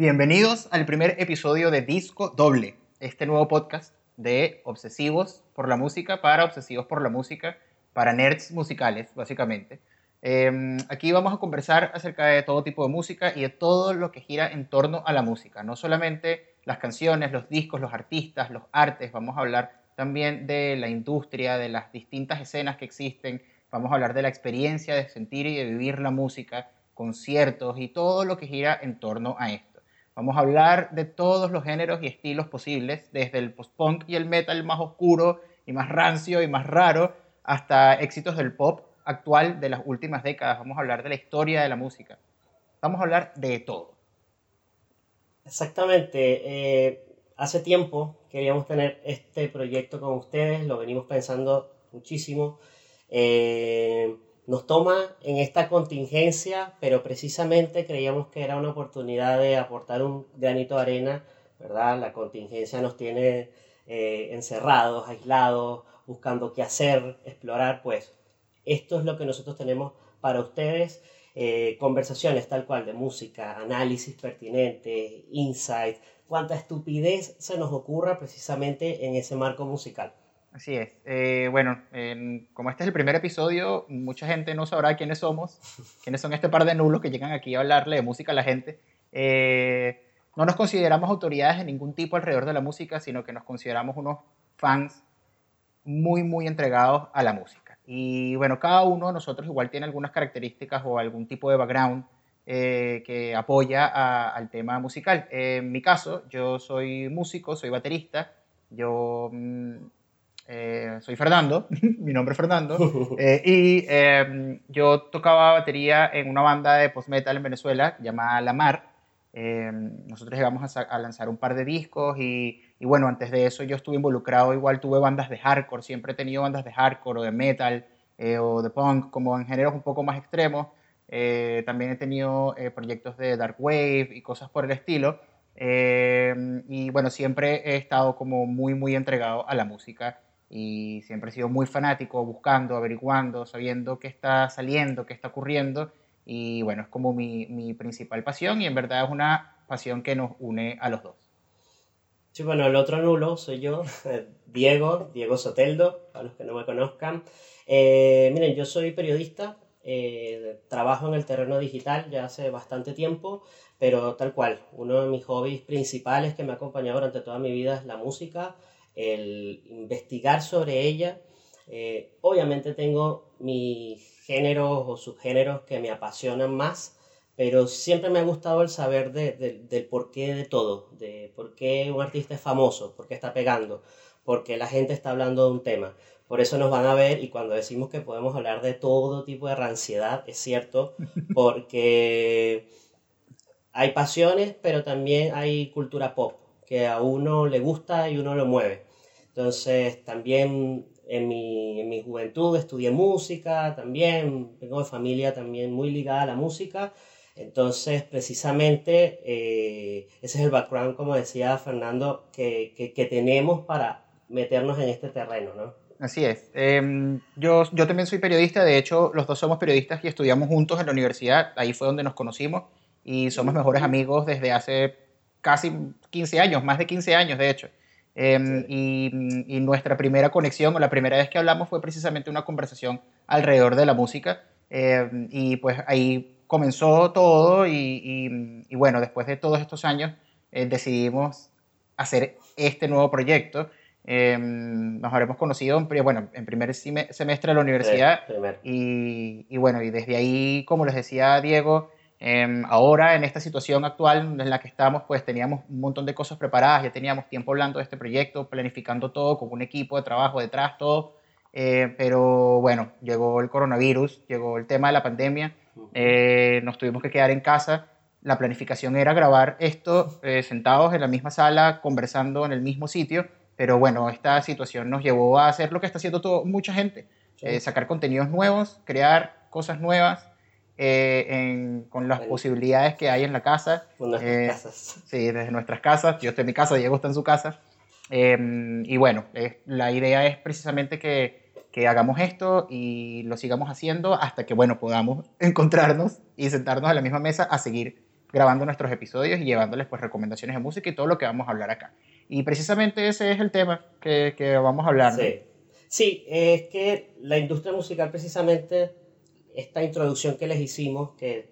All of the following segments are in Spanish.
Bienvenidos al primer episodio de Disco Doble, este nuevo podcast de obsesivos por la música, para obsesivos por la música, para nerds musicales, básicamente. Em, aquí vamos a conversar acerca de todo tipo de música y de todo lo que gira en torno a la música, no solamente las canciones, los discos, los artistas, los artes, vamos a hablar también de la industria, de las distintas escenas que existen, vamos a hablar de la experiencia de sentir y de vivir la música, conciertos y todo lo que gira en torno a esto. Vamos a hablar de todos los géneros y estilos posibles, desde el post-punk y el metal más oscuro y más rancio y más raro, hasta éxitos del pop actual de las últimas décadas. Vamos a hablar de la historia de la música. Vamos a hablar de todo. Exactamente. Eh, hace tiempo queríamos tener este proyecto con ustedes, lo venimos pensando muchísimo. Eh, nos toma en esta contingencia, pero precisamente creíamos que era una oportunidad de aportar un granito de arena, ¿verdad? La contingencia nos tiene eh, encerrados, aislados, buscando qué hacer, explorar, pues esto es lo que nosotros tenemos para ustedes. Eh, conversaciones tal cual de música, análisis pertinente, insight, cuánta estupidez se nos ocurra precisamente en ese marco musical. Así es. Eh, bueno, como este es el primer episodio, mucha gente no sabrá quiénes somos, quiénes son este par de nulos que llegan aquí a hablarle de música a la gente. Eh, no nos consideramos autoridades de ningún tipo alrededor de la música, sino que nos consideramos unos fans muy, muy entregados a la música. Y bueno, cada uno de nosotros igual tiene algunas características o algún tipo de background eh, que apoya al tema musical. en mi caso, yo soy músico, soy baterista, yo... Mm, eh, soy Fernando, mi nombre es Fernando, eh, y em, yo tocaba batería en una banda de post-metal en Venezuela llamada La Mar. Em, nosotros llegamos a, lanzar un par de discos y, y, bueno, antes de eso yo estuve involucrado, igual tuve bandas de hardcore, siempre he tenido bandas de hardcore o de metal eh, o de punk, como en géneros un poco más extremos. también he tenido proyectos de dark wave y cosas por el estilo. Em, y bueno, siempre he estado como muy, muy entregado a la música y siempre he sido muy fanático, buscando, averiguando, sabiendo qué está saliendo, qué está ocurriendo y bueno, es como mi, mi principal pasión y en verdad es una pasión que nos une a los dos. Sí, bueno, el otro nulo soy yo, Diego, Diego Soteldo, para los que no me conozcan. Eh, miren, yo soy periodista, eh, trabajo en el terreno digital ya hace bastante tiempo, pero tal cual, uno de mis hobbies principales que me ha acompañado durante toda mi vida es la música el investigar sobre ella. Eh, obviamente tengo mis géneros o subgéneros que me apasionan más, pero siempre me ha gustado el saber del porqué de todo, de por qué un artista es famoso, por qué está pegando, porque la gente está hablando de un tema. Por eso nos van a ver y cuando decimos que podemos hablar de todo tipo de ranciedad, es cierto, porque hay pasiones, pero también hay cultura pop que a uno le gusta y uno lo mueve. Entonces, también en mi, en mi juventud estudié música, también vengo de familia también muy ligada a la música. Entonces, precisamente, eh, ese es el background, como decía Fernando, que, que, que, tenemos para meternos en este terreno, ¿no? Así es. Eh, yo, yo también soy periodista, de hecho, los dos somos periodistas y estudiamos juntos en la universidad, ahí fue donde nos conocimos y somos mejores amigos desde hace casi 15 años, más de 15 años de hecho. Em, y, nuestra primera conexión o la primera vez que hablamos fue precisamente una conversación alrededor de la música. Em, y pues ahí comenzó todo y, y, bueno, después de todos estos años eh, decidimos hacer este nuevo proyecto. Em, nos habremos conocido en, bueno, en primer semestre de la universidad y bueno, y desde ahí, como les decía Diego, Em, ahora, en esta situación actual en la que estamos, pues teníamos un montón de cosas preparadas, ya teníamos tiempo hablando de este proyecto, planificando todo con un equipo de trabajo detrás, todo. Eh, pero bueno, llegó el coronavirus, llegó el tema de la pandemia, eh, nos tuvimos que quedar en casa. La planificación era grabar esto eh, sentados en la misma sala, conversando en el mismo sitio, pero bueno, esta situación nos llevó a hacer lo que está haciendo todo, mucha gente, sacar contenidos nuevos, crear cosas nuevas, eh, con las posibilidades que hay en la casa. nuestras eh, casas. Sí, desde nuestras casas. Yo estoy en mi casa, Diego está en su casa. Em, y bueno, la idea es precisamente que, que, hagamos esto y lo sigamos haciendo hasta que, bueno, podamos encontrarnos y sentarnos a la misma mesa a seguir grabando nuestros episodios y llevándoles pues recomendaciones de música y todo lo que vamos a hablar acá. Y precisamente ese es el tema que, que vamos a hablar. Sí. sí, es que la industria musical precisamente, esta introducción que les hicimos, que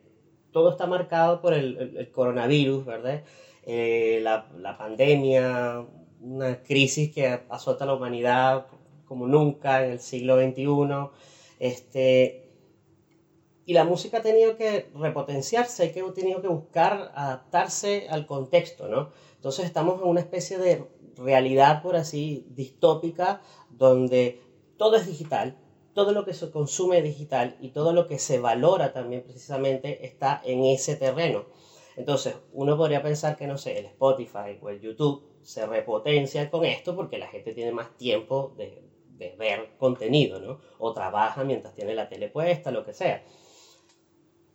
todo está marcado por el, el, coronavirus, ¿verdad? Eh, la, la, pandemia, una crisis que azota a la humanidad como nunca en el siglo XXI. Este, y la música ha tenido que repotenciarse, hay que, ha tenido que buscar adaptarse al contexto, ¿no? Entonces estamos en una especie de realidad, por así, distópica, donde todo es digital, todo lo que se consume digital y todo lo que se valora también precisamente está en ese terreno. Entonces, uno podría pensar que, no sé, el Spotify o el YouTube se repotencia con esto porque la gente tiene más tiempo de ver contenido, ¿no? O trabaja mientras tiene la tele puesta, lo que sea.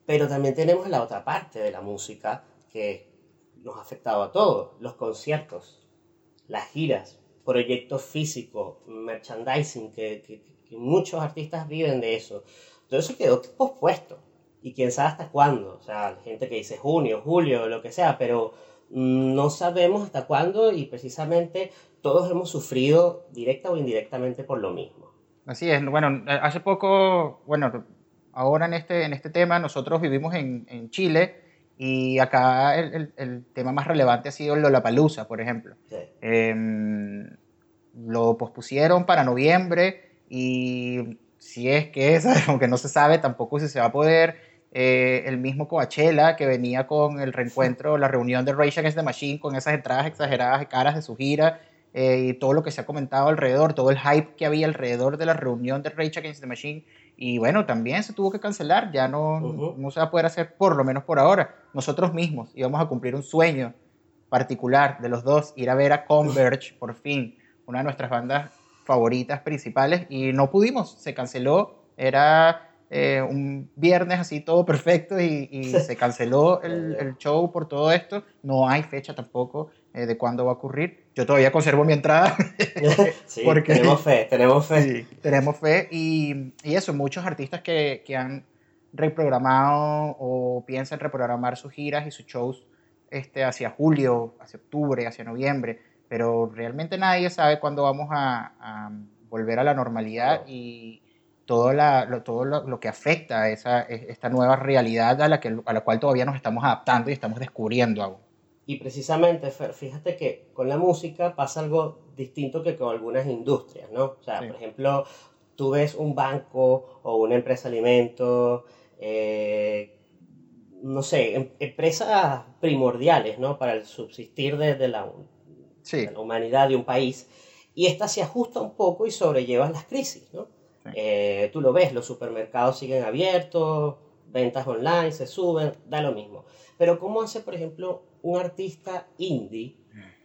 Pero también tenemos la otra parte de la música que nos ha afectado a todos, los conciertos, las giras, proyectos físicos, merchandising, que, muchos artistas viven de eso. Todo eso quedó pospuesto. Y quién sabe hasta cuándo. O sea, gente que dice junio, julio, lo que sea, pero mm, no sabemos hasta cuándo y precisamente todos hemos sufrido directa o indirectamente por lo mismo. Así es. Bueno, hace poco, bueno, ahora en este, en este tema, nosotros vivimos en, en Chile y acá el, el, tema más relevante ha sido el Lollapalooza, por ejemplo. Em, lo pospusieron para noviembre y si es que es, aunque no se sabe tampoco si se va a poder. Eh, el mismo Coachella que venía con el reencuentro, la reunión de Rage Against the Machine con esas entradas exageradas de caras de su gira eh, y todo lo que se ha comentado alrededor, todo el hype que había alrededor de la reunión de Rage Against the Machine y bueno, también se tuvo que cancelar, ya no, no se va a poder hacer por lo menos por ahora. Nosotros mismos íbamos a cumplir un sueño particular de los dos, ir a ver a Converge por fin, una de nuestras bandas favoritas principales, y no pudimos, se canceló, era eh, un viernes así todo perfecto y, y se canceló el, el, show por todo esto, no hay fecha tampoco eh, de cuándo va a ocurrir. Yo todavía conservo mi entrada. sí, porque, tenemos fe, tenemos fe. Sí, tenemos fe y, y eso, muchos artistas que, que, han reprogramado o piensan reprogramar sus giras y sus shows este, hacia julio, hacia octubre, hacia noviembre, pero realmente nadie sabe cuándo vamos a, a volver a la normalidad y todo, la, lo, todo lo, lo, que afecta a esa, esta nueva realidad a la, que, a la cual todavía nos estamos adaptando y estamos descubriendo aún. Y precisamente, fíjate que con la música pasa algo distinto que con algunas industrias, ¿no? O sea, sí. por ejemplo, tú ves un banco o una empresa de alimentos, eh, no sé, em, empresas primordiales, ¿no? Para el subsistir de, de, la, sí. de, la, humanidad de un país. Y esta se ajusta un poco y sobrelleva las crisis, ¿no? Sí. Eh, tú lo ves, los supermercados siguen abiertos, ventas online se suben, da lo mismo. Pero ¿cómo hace, por ejemplo, un artista indie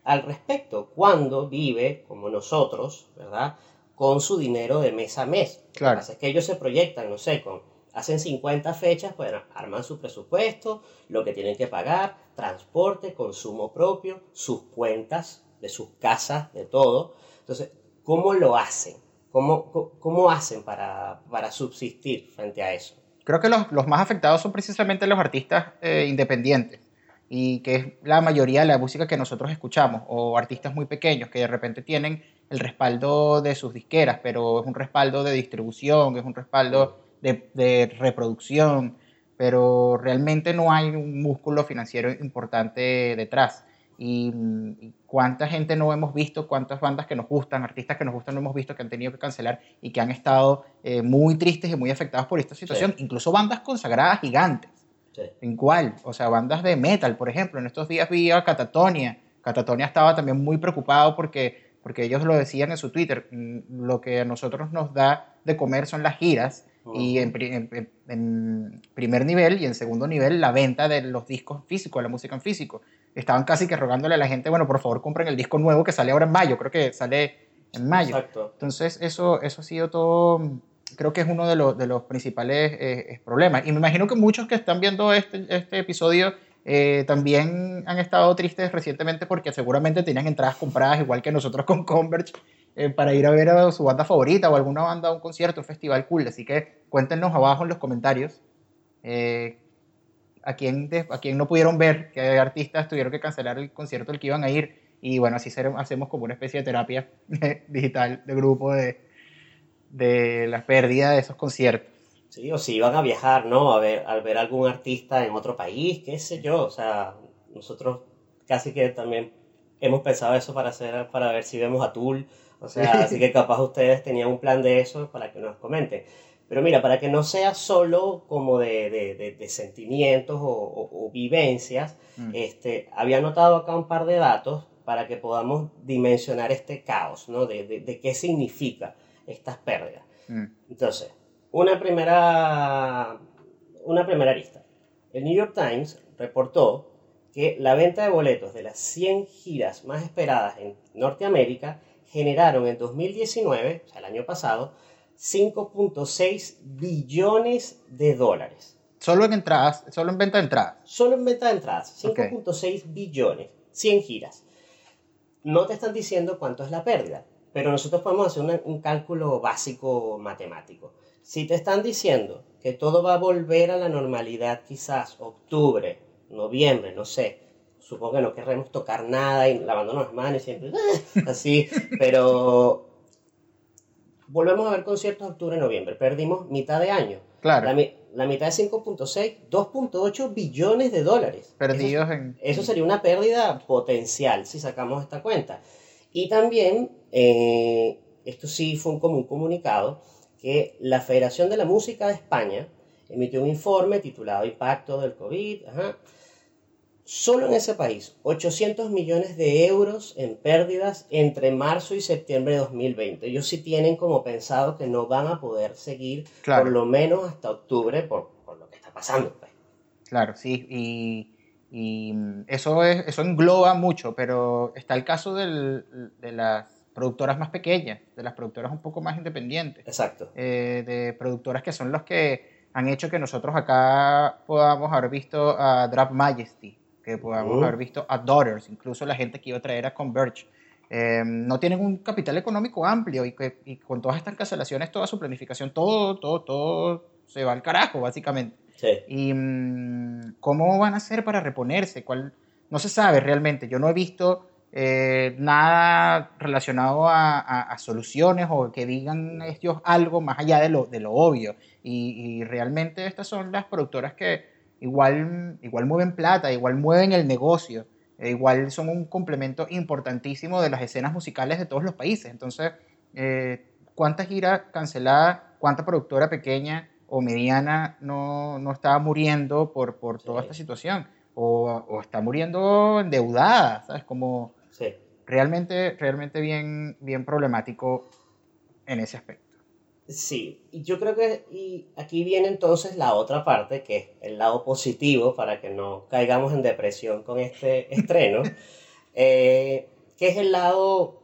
al respecto cuando vive, como nosotros, ¿verdad? Con su dinero de mes a mes. Claro. Lo que pasa es que ellos se proyectan, no sé, con, hacen 50 fechas, pues arman su presupuesto, lo que tienen que pagar, transporte, consumo propio, sus cuentas de sus casas, de todo. Entonces, ¿cómo lo hacen? ¿Cómo, cómo hacen para, para subsistir frente a eso? Creo que los, los más afectados son precisamente los artistas eh, independientes y que es la mayoría de la música que nosotros escuchamos, o artistas muy pequeños que de repente tienen el respaldo de sus disqueras, pero es un respaldo de distribución, es un respaldo de, de reproducción, pero realmente no hay un músculo financiero importante detrás. Y, y, cuánta gente no hemos visto, cuántas bandas que nos gustan, artistas que nos gustan no hemos visto que han tenido que cancelar y que han estado eh, muy tristes y muy afectados por esta situación, sí. incluso bandas consagradas gigantes ¿En cuál? O sea, bandas de metal, por ejemplo. En estos días vi a Catatonia. Catatonia estaba también muy preocupado porque, porque ellos lo decían en su Twitter. Mm, lo que a nosotros nos da de comer son las giras. Uh -huh. Y en, en, en, primer nivel y en segundo nivel la venta de los discos físicos, la música en físico. Estaban casi que rogándole a la gente, bueno, por favor compren el disco nuevo que sale ahora en mayo, creo que sale en mayo. Exacto. Entonces eso, eso ha sido todo creo que es uno de, los, de los principales eh, problemas. Y me imagino que muchos que están viendo este, este episodio eh, también han estado tristes recientemente porque seguramente tenían entradas compradas, igual que nosotros con Converge, eh, para ir a ver a su banda favorita o alguna banda, un concierto, un festival cool. Así que cuéntenos abajo en los comentarios eh, a quién, a quién no pudieron ver, que artistas tuvieron que cancelar el concierto al que iban a ir. Y bueno, así hacemos como una especie de terapia digital de grupo de, de la pérdida de esos conciertos. Sí, o si iban a viajar, ¿no? A ver, al ver algún artista en otro país, qué sé yo. O sea, nosotros casi que también hemos pensado eso para, hacer, para ver si vemos a Tool. O sea, así que capaz ustedes tenían un plan de eso para que nos comenten. Pero mira, para que no sea solo como de, de, de, sentimientos o, o, vivencias, mm. este, había anotado acá un par de datos para que podamos dimensionar este caos, ¿no? De, qué significa estas pérdidas. Mm. Entonces, una primera, una primera lista. El New York Times reportó que la venta de boletos de las 100 giras más esperadas en Norteamérica generaron en 2019, o sea, el año pasado, 5.6 billones de dólares. Solo en entradas, solo en venta de entradas. Solo en venta de entradas, 5.6 billones, 100 giras. No te están diciendo cuánto es la pérdida, pero nosotros podemos hacer un cálculo básico matemático. Si te están diciendo que todo va a volver a la normalidad quizás octubre, noviembre, no sé, supongo que no querremos tocar nada y lavándonos las manos siempre así, pero volvemos a ver conciertos octubre, noviembre, perdimos mitad de año. Claro. La, mitad de 5.6, 2.8 billones de dólares. Perdidos eso, en... Eso sería una pérdida potencial si sacamos esta cuenta. Y también, eh, esto sí fue como un comunicado, que la Federación de la Música de España emitió un informe titulado Impacto del COVID. Solo en ese país, 800 millones de euros en pérdidas entre marzo y septiembre de 2020. Ellos sí tienen como pensado que no van a poder seguir por lo menos hasta octubre por, por lo que está pasando. Pues. Claro, sí, y, y, eso, es, eso engloba mucho, pero está el caso del, de las productoras más pequeñas, de las productoras un poco más independientes. Exacto. Eh, de productoras que son los que han hecho que nosotros acá podamos haber visto a Drop Majesty, que podamos haber visto a Daughters, incluso la gente que iba a traer a Converge. Eh, no tienen un capital económico amplio y, que, y con todas estas cancelaciones, toda su planificación, todo, todo, todo se va al carajo, básicamente. Sí. ¿Y mm, cómo van a hacer para reponerse? ¿Cuál? No se sabe realmente. Yo no he visto eh, nada relacionado a, a, soluciones o que digan ellos algo más allá de lo, de lo obvio. Y, y realmente estas son las productoras que igual, igual mueven plata, igual mueven el negocio, e igual son un complemento importantísimo de las escenas musicales de todos los países. Entonces, eh, ¿cuánta gira cancelada, cuánta productora pequeña o mediana no, no está muriendo por, por toda esta situación? O, o, está muriendo endeudada, ¿sabes? Como realmente, realmente bien, bien problemático en ese aspecto. Sí, y yo creo que y aquí viene entonces la otra parte, que es el lado positivo, para que no caigamos en depresión con este estreno, eh, que es el lado,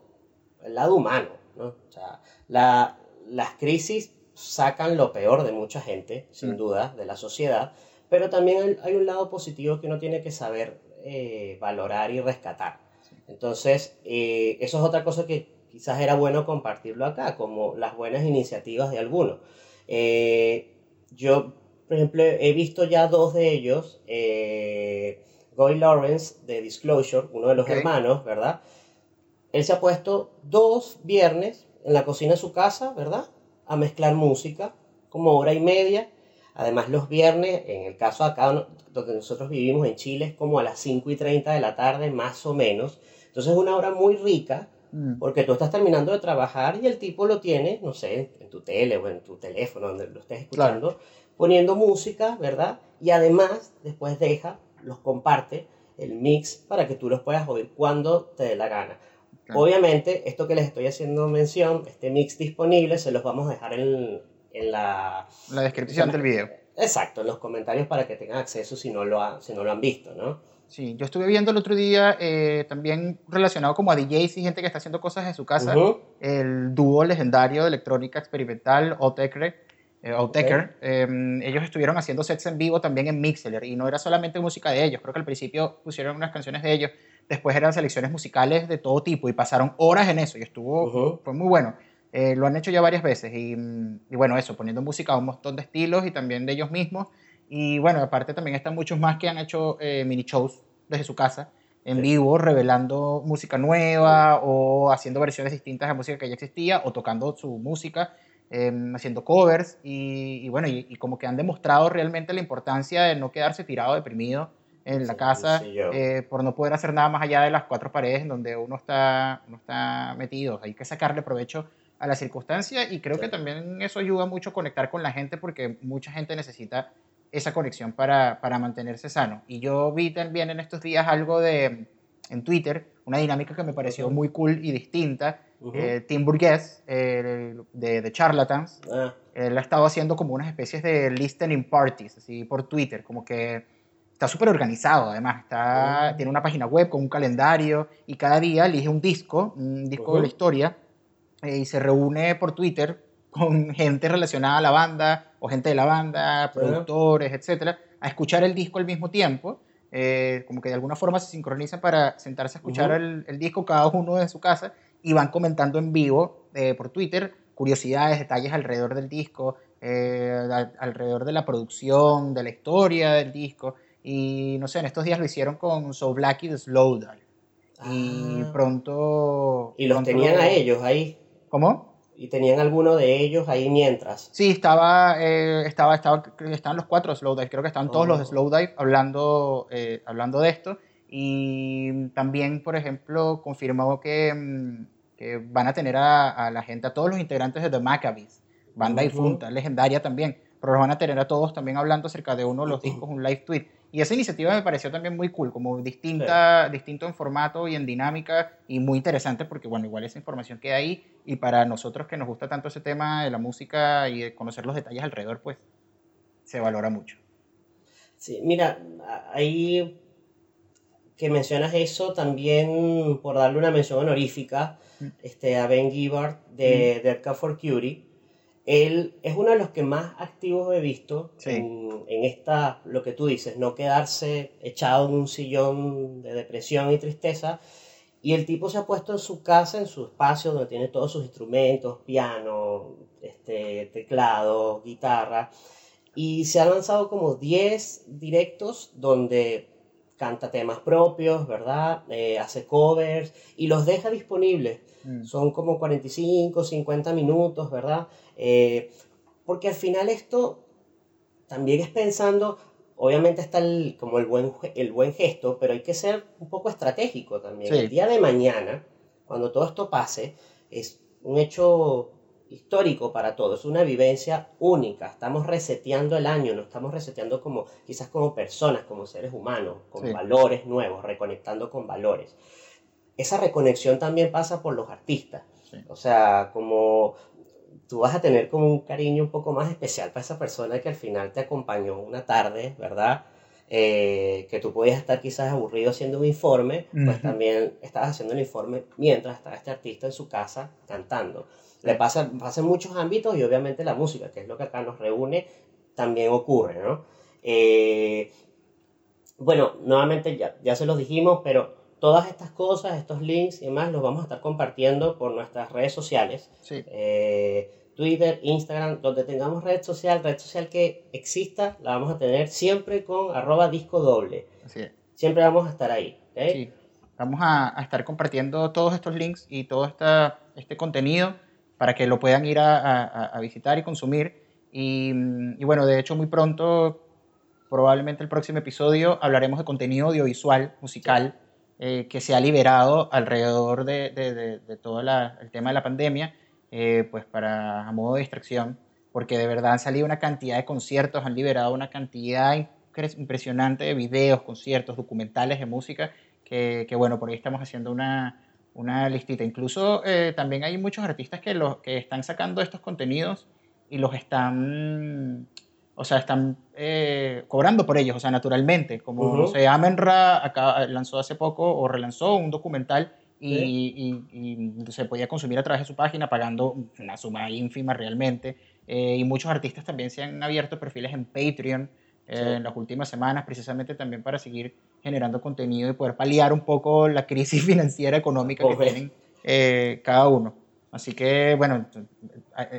el lado humano. ¿no? O sea, la, las crisis sacan lo peor de mucha gente, sin mm. duda, de la sociedad, pero también hay un lado positivo que uno tiene que saber eh, valorar y rescatar. Entonces, eh, eso es otra cosa que quizás era bueno compartirlo acá, como las buenas iniciativas de algunos. Eh, yo, por ejemplo, he visto ya dos de ellos, eh, Goy Lawrence de Disclosure, uno de los hermanos, ¿verdad? Él se ha puesto dos viernes en la cocina de su casa, ¿verdad? A mezclar música, como hora y media. Además, los viernes, en el caso acá donde nosotros vivimos en Chile, es como a las 5 y 30 de la tarde, más o menos. Entonces, es una hora muy rica Mm. Porque tú estás terminando de trabajar y el tipo lo tiene, no sé, en tu tele o en tu teléfono, donde lo estés escuchando, poniendo música, ¿verdad? Y además, después deja, los comparte, el mix, para que tú los puedas oír cuando te dé la gana. Obviamente, esto que les estoy haciendo mención, este mix disponible, se los vamos a dejar en, en la... La descripción del video. Exacto, en los comentarios para que tengan acceso si no lo, si no lo han visto, ¿no? Sí, yo estuve viendo el otro día eh, también relacionado como a DJs y gente que está haciendo cosas en su casa, el dúo legendario de electrónica experimental Otecre, eh, em, ellos estuvieron haciendo sets en vivo también en Mixler y no era solamente música de ellos, creo que al principio pusieron unas canciones de ellos, después eran selecciones musicales de todo tipo y pasaron horas en eso y estuvo, fue muy bueno. Eh, lo han hecho ya varias veces y, y, bueno, eso, poniendo música a un montón de estilos y también de ellos mismos Y bueno, aparte también están muchos más que han hecho eh, mini shows desde su casa, en vivo, revelando música nueva o haciendo versiones distintas de música que ya existía o tocando su música, em, haciendo covers. Y, bueno, y, como que han demostrado realmente la importancia de no quedarse tirado, deprimido en la casa eh, por no poder hacer nada más allá de las cuatro paredes en donde uno está, uno está metido. Hay que sacarle provecho a la circunstancia y creo que también eso ayuda mucho a conectar con la gente porque mucha gente necesita esa conexión para, para, mantenerse sano. Y yo vi también en estos días algo de, en Twitter, una dinámica que me pareció muy cool y distinta. Eh, Tim Burgess, de, de, Charlatans, ah. él ha estado haciendo como unas especies de listening parties, así por Twitter, como que está súper organizado además, está, tiene una página web con un calendario y cada día elige un disco, un disco de la historia, eh, y se reúne por Twitter con gente relacionada a la banda o gente de la banda, productores, etcétera, a escuchar el disco al mismo tiempo. Eh, como que de alguna forma se sincronizan para sentarse a escuchar el, disco cada uno de su casa y van comentando en vivo eh, por Twitter curiosidades, detalles alrededor del disco, eh, alrededor de la producción, de la historia del disco. Y no sé, en estos días lo hicieron con So Blacky de Slowdive. Y ah. pronto. ¿Y los tenían a ellos ahí? ¿Cómo? ¿Y tenían alguno de ellos ahí mientras? Sí, estaba, eh, estaba, estaba, estaban los cuatro Slowdive, creo que estaban todos los de oh. Slowdive hablando, eh, hablando de esto. Y también, por ejemplo, confirmó que, mm, que van a tener a, a, la gente, a todos los integrantes de The Maccabees, banda difunta, legendaria también, pero los van a tener a todos también hablando acerca de uno de los discos, un live tweet. Y esa iniciativa me pareció también muy cool, como distinta, distinto en formato y en dinámica y muy interesante porque, bueno, igual esa información queda ahí y para nosotros que nos gusta tanto ese tema de la música y de conocer los detalles alrededor, pues se valora mucho. Sí, mira, ahí que mencionas eso, también por darle una mención honorífica mm. este, a Ben Gibbard de mm. Dead for Curie, él es uno de los que más activos he visto en, en, esta, lo que tú dices, no quedarse echado en un sillón de depresión y tristeza. Y el tipo se ha puesto en su casa, en su espacio, donde tiene todos sus instrumentos, piano, este, teclado, guitarra. Y se han lanzado como 10 directos donde canta temas propios, ¿verdad? Eh, hace covers y los deja disponibles. Mm. Son como 45, 50 minutos, ¿verdad? Eh, porque al final esto también es pensando, obviamente está el, como el buen, el buen gesto, pero hay que ser un poco estratégico también. El día de mañana, cuando todo esto pase, es un hecho histórico para todos, es una vivencia única, estamos reseteando el año, no estamos reseteando como quizás como personas, como seres humanos, con valores nuevos, reconectando con valores. Esa reconexión también pasa por los artistas, o sea, como tú vas a tener como un cariño un poco más especial para esa persona que al final te acompañó una tarde, ¿verdad? Eh, que tú podías estar quizás aburrido haciendo un informe, pues también estabas haciendo el informe mientras estaba este artista en su casa cantando. Le pasa, pasa en muchos ámbitos y obviamente la música, que es lo que acá nos reúne, también ocurre, ¿no? Eh, bueno, nuevamente ya, ya se los dijimos, pero todas estas cosas, estos links y demás, los vamos a estar compartiendo por nuestras redes sociales. Eh, Twitter, Instagram, donde tengamos red social, red social que exista, la vamos a tener siempre con arroba disco doble. Siempre vamos a estar ahí. Sí. Vamos a, estar compartiendo todos estos links y todo esta, este contenido para que lo puedan ir a, visitar y consumir. Y, y, bueno, de hecho muy pronto, probablemente el próximo episodio, hablaremos de contenido audiovisual, musical. Eh, que se ha liberado alrededor de, todo el tema de la pandemia, eh, pues para a modo de distracción, porque de verdad han salido una cantidad de conciertos, han liberado una cantidad impresionante de videos, conciertos, documentales de música, que, que bueno, por ahí estamos haciendo una, una listita. Incluso eh, también hay muchos artistas que, los, que están sacando estos contenidos y los están o sea, están eh, cobrando por ellos, o sea, naturalmente. Como, no sé, Amenra acá, lanzó hace poco o relanzó un documental y, y, se podía consumir a través de su página pagando una suma ínfima realmente. Eh, y muchos artistas también se han abierto perfiles en Patreon eh, en las últimas semanas, precisamente también para seguir generando contenido y poder paliar un poco la crisis financiera económica que tienen cada uno. Así que, bueno,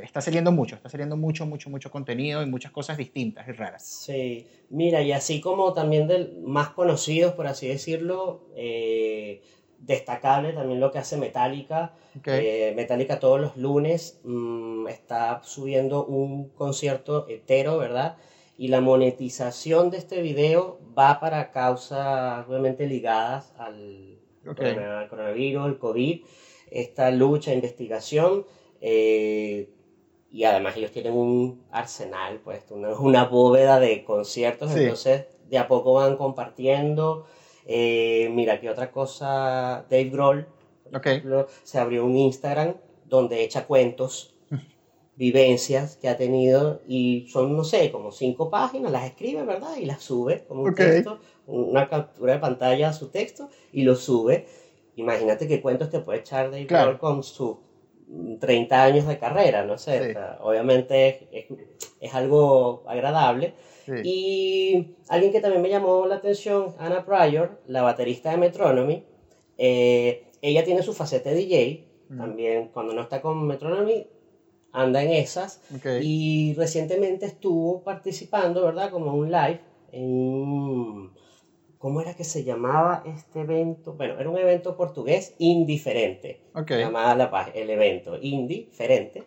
está saliendo mucho, está saliendo mucho, mucho, mucho contenido y muchas cosas distintas y raras. Sí, mira, y así como también del más conocidos, por así decirlo, eh, destacable también lo que hace Metallica. Eh, Metallica todos los lunes mm, está subiendo un concierto entero, ¿verdad? Y la monetización de este video va para causas obviamente ligadas al coronavirus, el COVID esta lucha, investigación, eh, y además ellos tienen un arsenal, pues una, una bóveda de conciertos, entonces de a poco van compartiendo. Eh, mira, que otra cosa, Dave Grohl, se abrió un Instagram donde echa cuentos, vivencias que ha tenido y son, no sé, como cinco páginas, las escribe, ¿verdad? Y las sube como un texto, una captura de pantalla a su texto y lo sube imagínate qué cuentos te puede echar Dave claro. con sus 30 años de carrera, no sé. obviamente es, algo agradable. Y alguien que también me llamó la atención, Anna Pryor, la baterista de Metronomy, eh, ella tiene su faceta de DJ, mm. también cuando no está con Metronomy anda en esas, y recientemente estuvo participando, ¿verdad? Como un live en ¿Cómo era que se llamaba este evento? Bueno, era un evento portugués indiferente. Okay. Llamada la, el evento indiferente,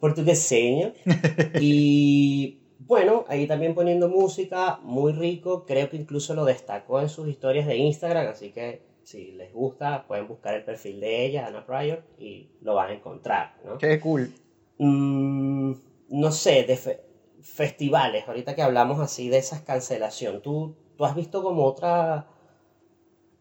portugueseño. y bueno, ahí también poniendo música, muy rico. Creo que incluso lo destacó en sus historias de Instagram, así que si les gusta, pueden buscar el perfil de ella, Ana Pryor, y lo van a encontrar. ¿no? Qué cool. Mm, no sé, de festivales, ahorita que hablamos así de esas cancelación, ¿tú ¿Tú has visto como otra...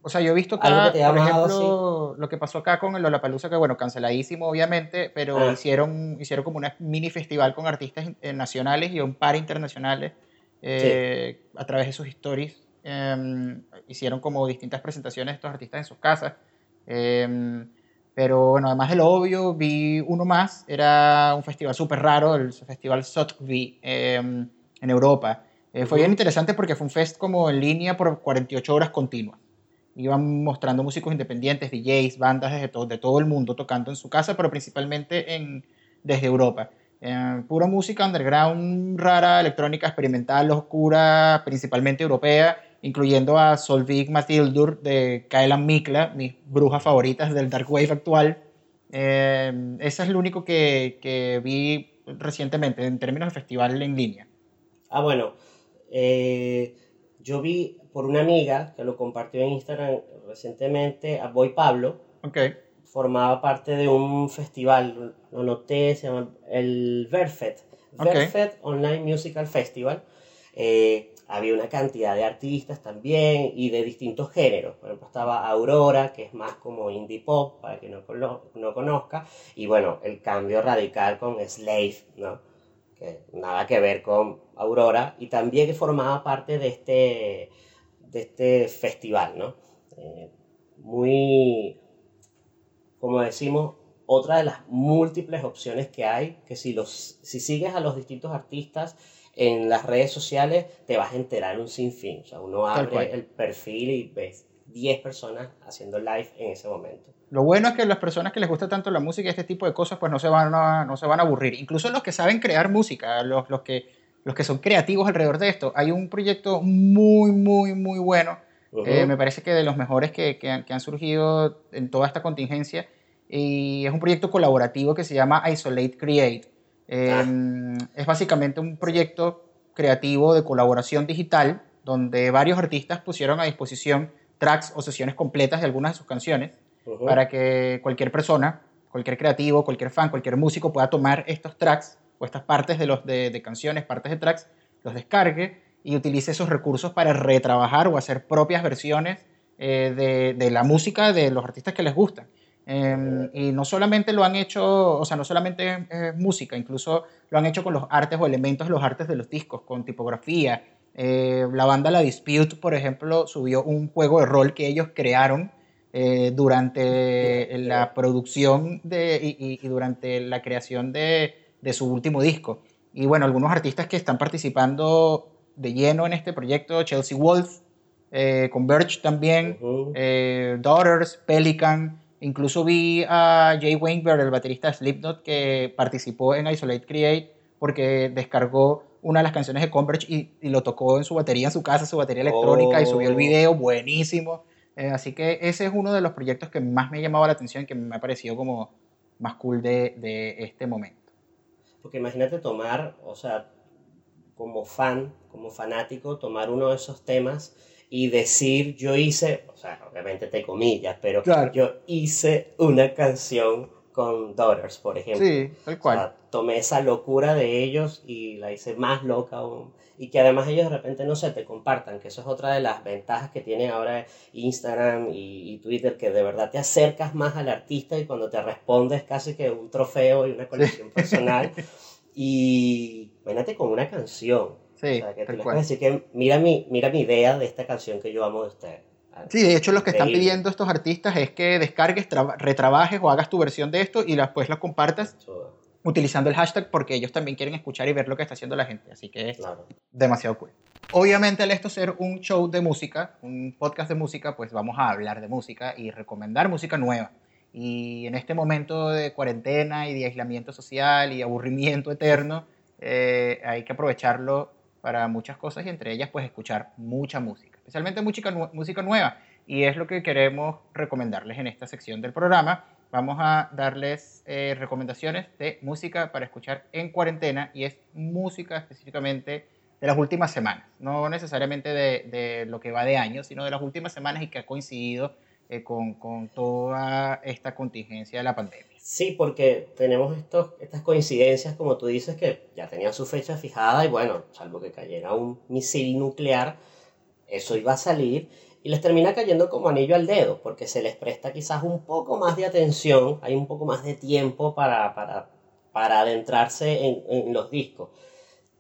O sea, yo he visto acá, por ejemplo, lo que pasó acá con el Lollapalooza, que bueno, canceladísimo obviamente, pero ah. hicieron, hicieron como un mini festival con artistas eh, nacionales y un par internacionales eh, a través de sus stories. Em, hicieron como distintas presentaciones de estos artistas en sus casas. Em, pero bueno, además de lo obvio, vi uno más, era un festival súper raro, el festival Sotheby em, en Europa eh, fue bien interesante porque fue un fest como en línea por 48 horas continuas. Iban mostrando músicos independientes, DJs, bandas de, de todo el mundo tocando en su casa, pero principalmente en, desde Europa. Eh, pura música underground, rara, electrónica, experimental, oscura, principalmente europea, incluyendo a Solvig Mathildur de Kaelan Mikla, mis brujas favoritas del Dark Wave actual. Eh, ese es lo único que, que vi recientemente en términos de festival en línea. Ah, bueno, eh, yo vi por una amiga que lo compartió en Instagram recientemente, a Boy Pablo. Okay. Formaba parte de un festival, lo noté, se llama el Verfet. Verfet Online Musical Festival. Eh, había una cantidad de artistas también y de distintos géneros. Por ejemplo, estaba Aurora, que es más como indie pop, para quien no, no conozca. Y bueno, el cambio radical con Slave, ¿no? que nada que ver con Aurora, y también que formaba parte de este, de este festival, ¿no? Eh, muy, como decimos, otra de las múltiples opciones que hay, que si, los, si sigues a los distintos artistas en las redes sociales, te vas a enterar un sinfín. O sea, uno abre el perfil y ves 10 personas haciendo live en ese momento. Lo bueno es que las personas que les gusta tanto la música y este tipo de cosas, pues no se van a, no se van a aburrir. Incluso los que saben crear música, los, los, que, los que son creativos alrededor de esto. Hay un proyecto muy, muy, muy bueno. Eh, me parece que de los mejores que, que, han, surgido en toda esta contingencia. Y es un proyecto colaborativo que se llama Isolate Create. Em, es básicamente un proyecto creativo de colaboración digital donde varios artistas pusieron a disposición tracks o sesiones completas de algunas de sus canciones para que cualquier persona, cualquier creativo, cualquier fan, cualquier músico pueda tomar estos tracks o estas partes de, los, de, canciones, partes de tracks, los descargue y utilice esos recursos para retrabajar o hacer propias versiones eh, de, de, la música de los artistas que les gustan. Em, y no solamente lo han hecho, o sea, no solamente música, incluso lo han hecho con los artes o elementos de los artes de los discos, con tipografía. Eh, la banda La Dispute, por ejemplo, subió un juego de rol que ellos crearon eh, durante la producción de, y, durante la creación de, de, su último disco. Y bueno, algunos artistas que están participando de lleno en este proyecto, Chelsea Wolf, eh, Converge también, eh, Daughters, Pelican, Incluso vi a Jay Weinberg, el baterista de Slipknot, que participó en Isolate Create porque descargó una de las canciones de Converge y, y lo tocó en su batería en su casa, su batería electrónica, y subió el Oh. video, buenísimo. Eh, así que ese es uno de los proyectos que más me ha llamado la atención, que me ha parecido como más cool de, de este momento. Porque imagínate tomar, o sea, como fan, como fanático, tomar uno de esos temas y decir, yo hice, o sea, obviamente te comillas, pero Claro. yo hice una canción con Daughters, por ejemplo. Sí, tal O cual. sea, tomé esa locura de ellos y la hice más loca aún. Y que además ellos de repente, no sé, te compartan, que eso es otra de las ventajas que tienen ahora Instagram y, y Twitter, que de verdad te acercas más al artista y cuando te respondes casi que un trofeo y una colección personal. Y imagínate con una canción. Sí, o sea, que tal cual. decir que mira mi, mira mi idea de esta canción que yo amo de usted. Sí, de hecho lo que están pidiendo estos artistas es que descargues, traba- retrabajes o hagas tu versión de esto y después la compartas utilizando el hashtag porque ellos también quieren escuchar y ver lo que está haciendo la gente. Así que es claro. demasiado cool. Obviamente al esto ser un show de música, un podcast de música, pues vamos a hablar de música y recomendar música nueva. Y en este momento de cuarentena y de aislamiento social y aburrimiento eterno, eh, hay que aprovecharlo para muchas cosas y entre ellas pues escuchar mucha música, especialmente música, música nueva. Y es lo que queremos recomendarles en esta sección del programa. Vamos a darles eh, recomendaciones de música para escuchar en cuarentena y es música específicamente de las últimas semanas, no necesariamente de, de lo que va de años, sino de las últimas semanas y que ha coincidido eh, con, con toda esta contingencia de la pandemia. Sí, porque tenemos estos, estas coincidencias, como tú dices, que ya tenían su fecha fijada y bueno, salvo que cayera un misil nuclear, eso iba a salir y les termina cayendo como anillo al dedo, porque se les presta quizás un poco más de atención, hay un poco más de tiempo para, para, para adentrarse en, en los discos.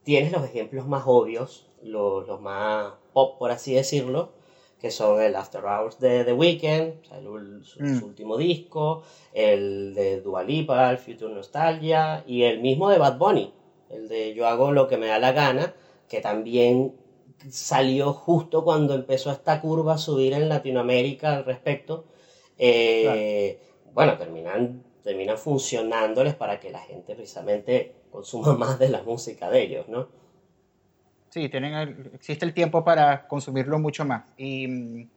Tienes los ejemplos más obvios, los, los más pop, por así decirlo, que son el After Hours de The Weeknd, o sea, el su, Mm. su último disco, el de Dua Lipa, el Future Nostalgia, y el mismo de Bad Bunny, el de Yo hago lo que me da la gana, que también salió justo cuando empezó esta curva a subir en Latinoamérica al respecto. Eh, Bueno, terminan, terminan funcionándoles para que la gente precisamente consuma más de la música de ellos, ¿no? Sí, tienen el- existe el tiempo para consumirlo mucho más. Y mm,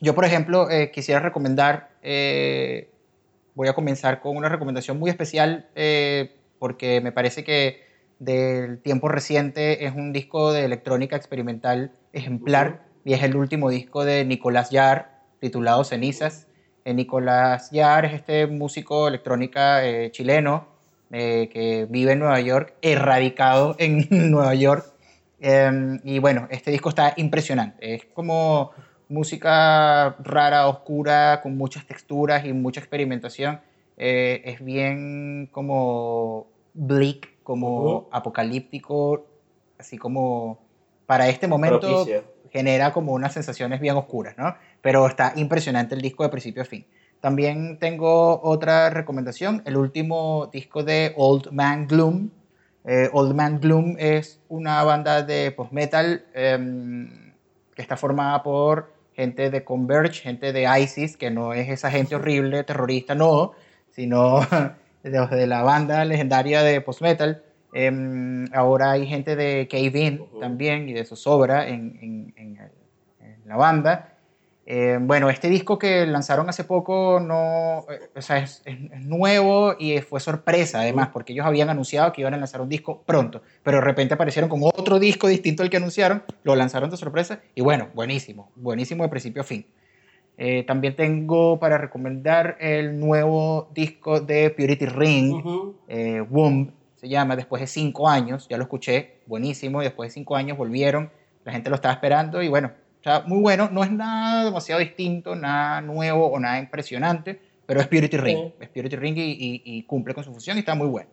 yo, por ejemplo, eh, quisiera recomendar, eh, voy a comenzar con una recomendación muy especial eh, porque me parece que del tiempo reciente es un disco de electrónica experimental ejemplar y es el último disco de Nicolás Yar titulado Cenizas. Nicolás Yar es este músico electrónica chileno que vive en Nueva York, erradicado en Nueva York. Eh, y bueno, este disco está impresionante. Es como música rara, oscura, con muchas texturas y mucha experimentación. Eh, es bien como bleak, como apocalíptico, así como para este momento genera como unas sensaciones bien oscuras, ¿no? Pero está impresionante el disco de principio a fin. También tengo otra recomendación, el último disco de Old Man Gloom. Eh, Old Man Gloom es una banda de post-metal em, que está formada por gente de Converge, gente de ISIS, que no es esa gente horrible, terrorista, no, sino de, la banda legendaria de post-metal. Em, ahora hay gente de Cave In también y de Zozobra en, en- en el- en la banda. Eh, bueno, este disco que lanzaron hace poco no, eh, o sea, es, nuevo y fue sorpresa además, porque ellos habían anunciado que iban a lanzar un disco pronto, pero de repente aparecieron con otro disco distinto al que anunciaron, lo lanzaron de sorpresa y bueno, buenísimo, buenísimo de principio a fin. Eh, también tengo para recomendar el nuevo disco de Purity Ring, eh, Womb, se llama, después de cinco años, ya lo escuché, buenísimo, y después de cinco años volvieron, la gente lo estaba esperando y bueno, o sea, muy bueno, no es nada demasiado distinto, nada nuevo o nada impresionante, pero es Purity Ring, Sí. es Purity Ring y, y- y cumple con su función y está muy bueno.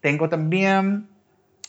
Tengo también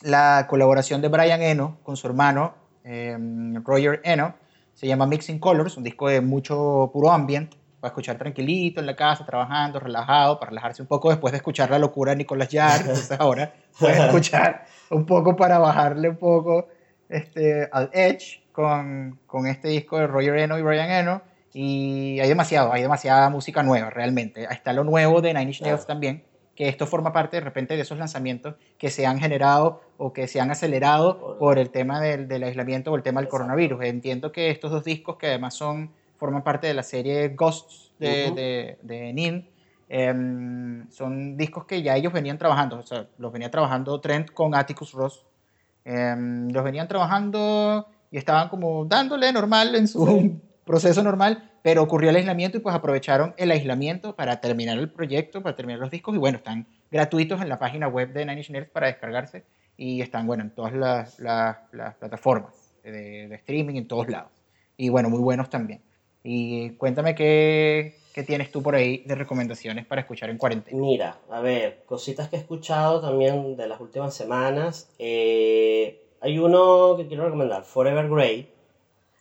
la colaboración de Brian Eno con su hermano eh, Roger Eno, se llama Mixing Colors, un disco de mucho puro ambient, para escuchar tranquilito en la casa, trabajando, relajado, para relajarse un poco después de escuchar la locura de Nicolas Yar. Entonces ahora puedes escuchar un poco para bajarle un poco este, al edge con, con este disco de Roger Eno y Brian Eno. Y hay demasiado, hay demasiada música nueva realmente. Está lo nuevo de Nine Inch Nails Claro. también, que esto forma parte de repente de esos lanzamientos que se han generado o que se han acelerado Por- por el tema del, del aislamiento o el tema del Exacto. coronavirus. Entiendo que estos dos discos, que además son, forman parte de la serie Ghosts de, Ujú. de, de Nin, em, son discos que ya ellos venían trabajando, o sea, los venía trabajando Trent con Atticus Ross. Em, los venían trabajando y estaban como dándole normal en su Sí. proceso normal, pero ocurrió el aislamiento y pues aprovecharon el aislamiento para terminar el proyecto, para terminar los discos y bueno, están gratuitos en la página web de Nine Inch Nails para descargarse y están bueno en todas las, las- las plataformas de, de streaming en todos lados y bueno, muy buenos también. Y cuéntame qué, qué tienes tú por ahí de recomendaciones para escuchar en cuarentena. Mira, a ver, cositas que he escuchado también de las últimas semanas. Eh, hay uno que quiero recomendar, Forever Grey,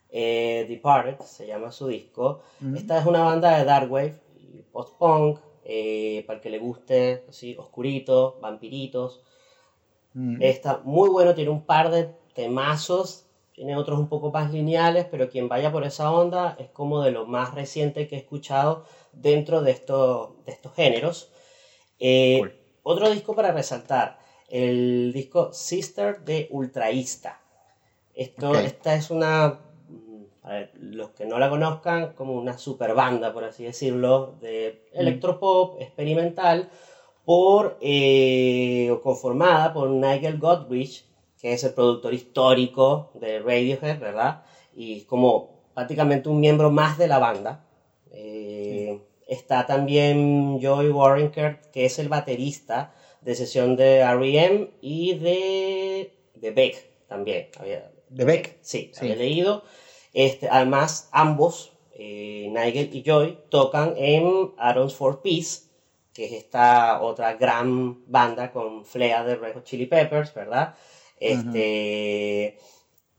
eh, Departed, se llama su disco. Esta es una banda de darkwave y post-punk, eh, para el que le guste, así, oscurito, vampiritos. Mm. Está muy bueno, tiene un par de temazos, tiene otros un poco más lineales, pero quien vaya por esa onda es como de lo más reciente que he escuchado dentro de estos, de estos géneros. Eh, Cool. Otro disco para resaltar, el disco Sister de Ultraísta. Esto. Esta es una, mm, a ver, los que no la conozcan, como una super banda, por así decirlo, de Mm. electropop experimental, por, eh, conformada por Nigel Godrich, que es el productor histórico de Radiohead, ¿verdad? Y como prácticamente un miembro más de la banda. Eh, Está también Joey Warrenker, que es el baterista de sesión de R.E.M. y de, de Beck también. Había- De Beck. Sí, Sí. había leído. Este, además, ambos, eh, Nigel y Joy, tocan en Aaron's for Peace, que es esta otra gran banda con Flea de Red Hot Chili Peppers, ¿verdad? Este,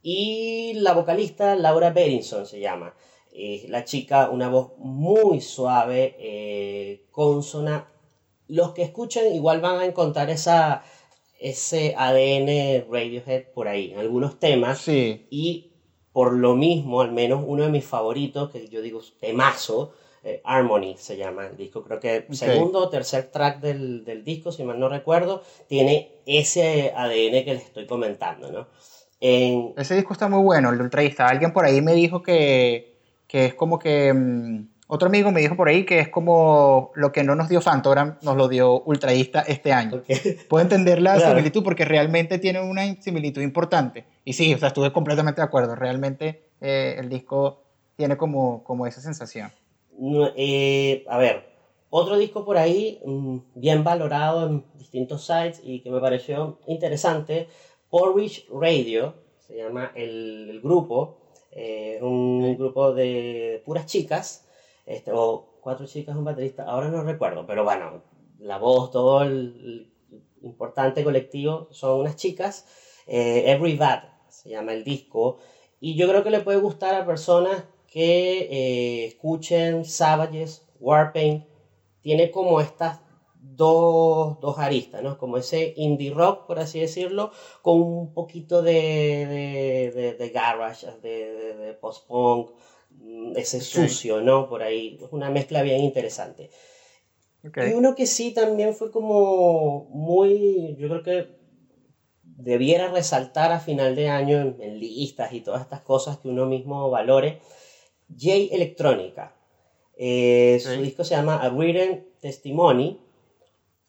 Y la vocalista Laura Berenson se llama. Es la chica, una voz muy suave, eh, consona. Los que escuchen igual van a encontrar esa, ese ADN Radiohead por ahí, en algunos temas. Sí, Y por lo mismo, al menos uno de mis favoritos, que yo digo temazo, eh, Harmony se llama el disco. Creo que segundo o tercer track del, del disco, si mal no recuerdo, tiene ese ADN que les estoy comentando, ¿no? En, ese disco está muy bueno, el Ultraísta. Alguien por ahí me dijo que, que es como que... mm, otro amigo me dijo por ahí que es como lo que no nos dio Fantogram, nos lo dio Ultraísta este año. Puedo entender la Claro. similitud porque realmente tiene una similitud importante. Y sí, o sea, estuve completamente de acuerdo. Realmente eh, el disco tiene como, como esa sensación. No, eh, a ver, otro disco por ahí, mm, bien valorado en distintos sites y que me pareció interesante, Porridge Radio, se llama el, el grupo, eh, un grupo de puras chicas, este, o cuatro chicas, un baterista, ahora no recuerdo, pero bueno, la voz, todo el, importante colectivo son unas chicas, eh, Every Bad se llama el disco, y yo creo que le puede gustar a personas que eh, escuchen Savages, Warpaint, tiene como estas dos, dos aristas, ¿no? Como ese indie rock, por así decirlo, con un poquito de, de, de, de garage, de, de, post-punk, ese sucio, ¿no? Por ahí, una mezcla bien interesante. Y uno que sí también fue como muy, yo creo que debiera resaltar a final de año en, en listas y todas estas cosas que uno mismo valore, J Electrónica. Eh. Su disco se llama A Written Testimony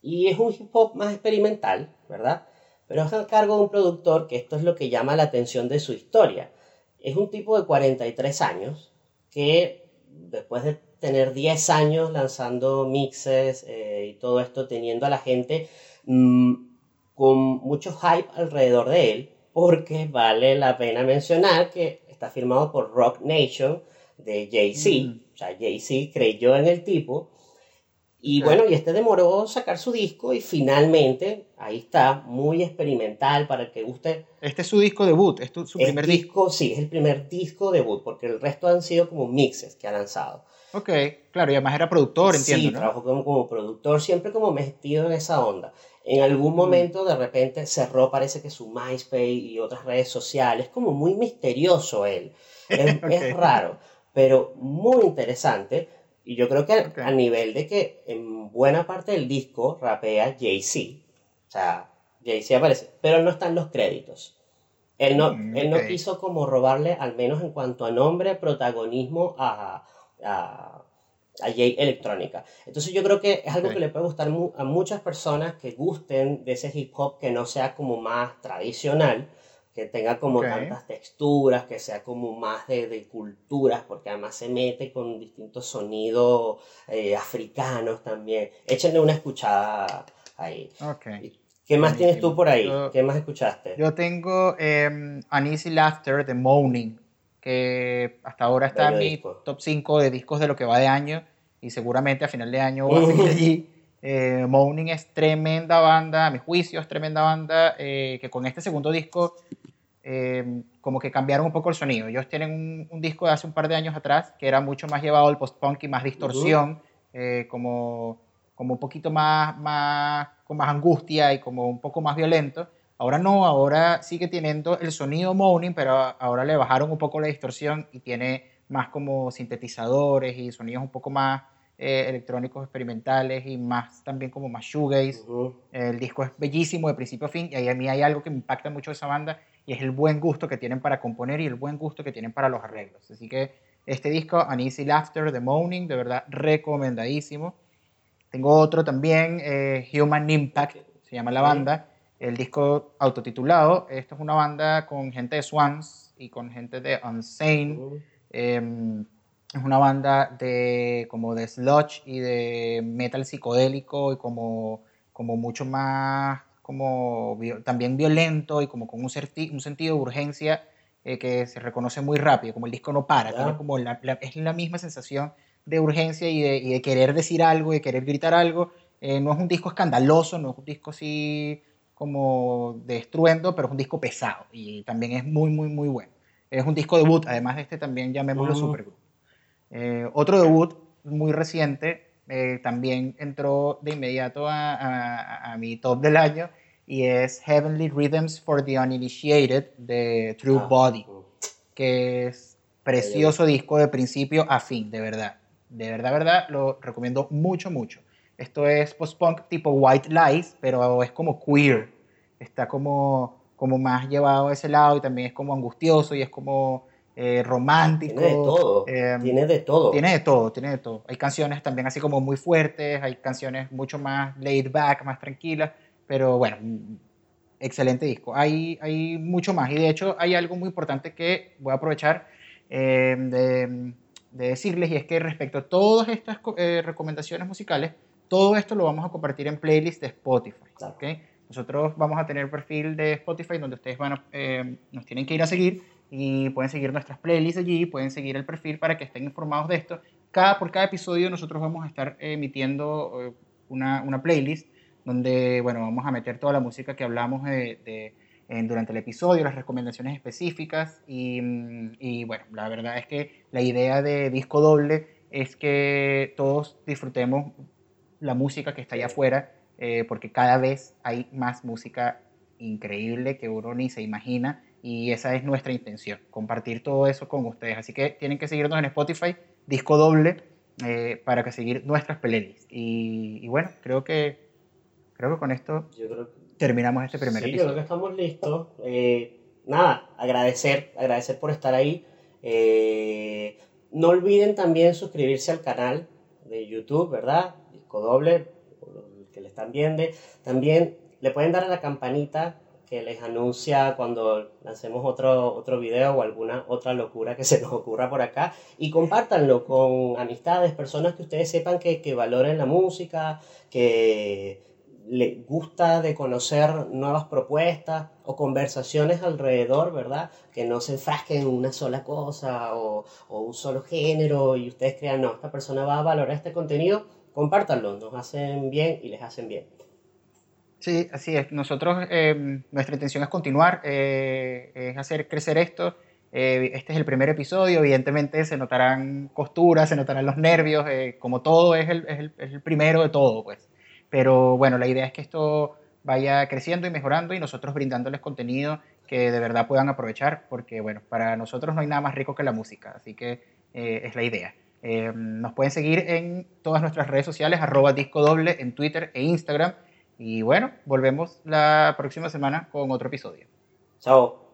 y es un hip hop más experimental, ¿verdad? Pero es a cargo de un productor que esto es lo que llama la atención de su historia. Es un tipo de 43 años que después de tener 10 años lanzando mixes eh, y todo esto, teniendo a la gente mm, con mucho hype alrededor de él, porque vale la pena mencionar que está firmado por Rock Nation de Jay-Z. Mm. O sea, Jay-Z creyó en el tipo. Y bueno, y este demoró sacar su disco y finalmente ahí está, muy experimental para el que guste. Este es su disco debut, es tu- su primer disco. Sí, es el primer disco debut, porque el resto han sido como mixes que ha lanzado. Ok, claro, y además era productor, entiendo, sí, ¿no? trabajó como, como productor, siempre como metido en esa onda. En algún momento de repente cerró, parece que su MySpace y otras redes sociales, como muy misterioso él. Es raro. pero muy interesante. Y yo creo que a nivel de que en buena parte del disco rapea Jay-Z. O sea, Jay-Z aparece, pero no están los créditos. Él no, mm, él no quiso como robarle, al menos en cuanto a nombre, protagonismo a, a, a Jay Electrónica. Entonces yo creo que es algo que le puede gustar a muchas personas que gusten de ese hip hop que no sea como más tradicional, que tenga como tantas texturas, que sea como más de, de, culturas, porque además se mete con distintos sonidos eh, africanos también. Échenle una escuchada ahí. Okay. ¿Qué más tienes tú por ahí? ¿Qué más escuchaste? Yo tengo eh, Uneasy Laughter de Moaning, que hasta ahora está en mi top 5 de discos de lo que va de año y seguramente a final de año va a seguir allí. Eh, Moaning es tremenda banda, a mi juicio es tremenda banda, eh, que con este segundo disco eh, como que cambiaron un poco el sonido. Ellos tienen un, disco de hace un par de años atrás que era mucho más llevado al post-punk y más distorsión, como, como un poquito más, más con más angustia y como un poco más violento. Ahora no, ahora sigue teniendo el sonido moaning, pero ahora le bajaron un poco la distorsión y tiene más como sintetizadores y sonidos un poco más eh, electrónicos experimentales y más también como más shoegaze. El disco es bellísimo de principio a fin y a mí hay algo que me impacta mucho de esa banda y es el buen gusto que tienen para componer y el buen gusto que tienen para los arreglos. Así que este disco, An Easy Laughter, The Moaning, de verdad recomendadísimo. Tengo otro también, eh, Human Impact, se llama la banda. El disco autotitulado. Esto es una banda con gente de Swans y con gente de Unsane. Em, es una banda de como de sludge y de metal psicodélico y como, como mucho más como también violento y como con un, un sentido de urgencia eh, que se reconoce muy rápido, como el disco no para, como es la misma sensación de urgencia y de, querer decir algo, de querer gritar algo. Eh, no es un disco escandaloso, no es un disco así como de estruendo, pero es un disco pesado y también es muy, muy, muy bueno. Es un disco debut, además de este también llamémoslo uh Supergroup. Eh, otro debut muy reciente, eh, también entró de inmediato a, a, mi top del año y es Heavenly Rhythms for the Uninitiated de True ah, Body, uh. que es precioso disco de principio a fin, de verdad de verdad, verdad, lo recomiendo mucho, mucho. Esto es post-punk tipo White Lies, pero es como queer. Está como, como más llevado a ese lado y también es como angustioso y es como eh, romántico. Tiene de todo. Em, tiene de todo. Tiene de todo, tiene de todo. Hay canciones también así como muy fuertes, hay canciones mucho más laid back, más tranquilas, pero bueno, excelente disco. Hay, hay mucho más y de hecho hay algo muy importante que voy a aprovechar em, de de decirles y es que respecto a todas estas eh, recomendaciones musicales, todo esto lo vamos a compartir en playlist de Spotify. ¿okay? Nosotros vamos a tener perfil de Spotify donde ustedes van eh, nos tienen que ir a seguir y pueden seguir nuestras playlists allí, pueden seguir el perfil para que estén informados de esto. Cada, por cada episodio nosotros vamos a estar emitiendo eh, una, una, playlist donde bueno, vamos a meter toda la música que hablamos de durante el episodio, las recomendaciones específicas mm, y, bueno, la verdad es que la idea de disco doble es que todos disfrutemos la música que está allá afuera eh, porque cada vez hay más música increíble que uno ni se imagina y esa es nuestra intención, compartir todo eso con ustedes. Así que tienen que seguirnos en Spotify, disco doble, eh, para que seguir nuestras playlists. Y, y, bueno, creo que, creo que con esto... Creo terminamos este primer sí, episodio. creo que estamos listos. Eh, nada, agradecer, agradecer por estar ahí. Eh, no olviden también suscribirse al canal de YouTube, ¿verdad? Disco doble, que le están viendo. También le pueden dar a la campanita que les anuncia cuando lancemos otro, otro video o alguna otra locura que se nos ocurra por acá. Y compártanlo con amistades, personas que ustedes sepan que, que valoren la música, que le gusta de conocer nuevas propuestas o conversaciones alrededor, ¿verdad? Que no se enfrasquen en una sola cosa o, un solo género y ustedes crean, no, esta persona va a valorar este contenido, compártanlo, nos hacen bien y les hacen bien. Sí, así es. Nosotros, eh, nuestra intención es continuar, eh, es hacer crecer esto. Eh, este es el primer episodio, evidentemente se notarán costuras, se notarán los nervios, como todo es el, primero de todo, pues. Pero bueno, la idea es que esto vaya creciendo y mejorando y nosotros brindándoles contenido que de verdad puedan aprovechar, porque bueno, para nosotros no hay nada más rico que la música, así que es la idea. nos pueden seguir en todas nuestras redes sociales, arroba disco doble en Twitter e Instagram. Y bueno, volvemos la próxima semana con otro episodio. Chao.